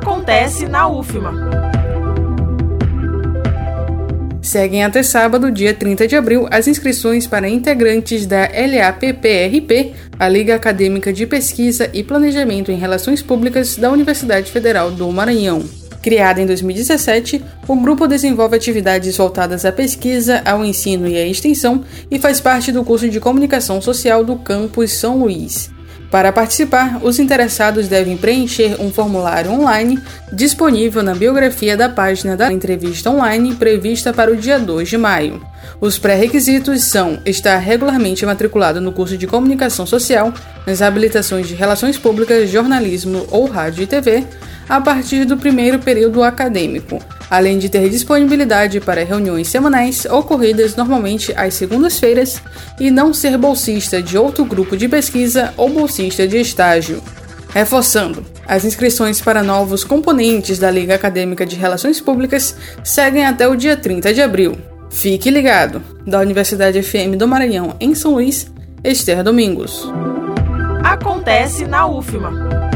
Acontece na UFMA. Seguem até sábado, dia 30 de abril, as inscrições para integrantes da LAPPRP, a Liga Acadêmica de Pesquisa e Planejamento em Relações Públicas da Universidade Federal do Maranhão. Criada em 2017, o grupo desenvolve atividades voltadas à pesquisa, ao ensino e à extensão e faz parte do curso de Comunicação Social do campus São Luís. Para participar, os interessados devem preencher um formulário online disponível na biografia da página da entrevista online prevista para o dia 2 de maio. Os pré-requisitos são estar regularmente matriculado no curso de Comunicação Social, nas habilitações de Relações Públicas, Jornalismo ou Rádio e TV, a partir do primeiro período acadêmico, além de ter disponibilidade para reuniões semanais ocorridas normalmente às segundas-feiras e não ser bolsista de outro grupo de pesquisa ou bolsista de estágio. Reforçando, as inscrições para novos componentes da Liga Acadêmica de Relações Públicas seguem até o dia 30 de abril. Fique ligado! Da Universidade FM do Maranhão, em São Luís, Esther Domingos. Acontece na UFMA.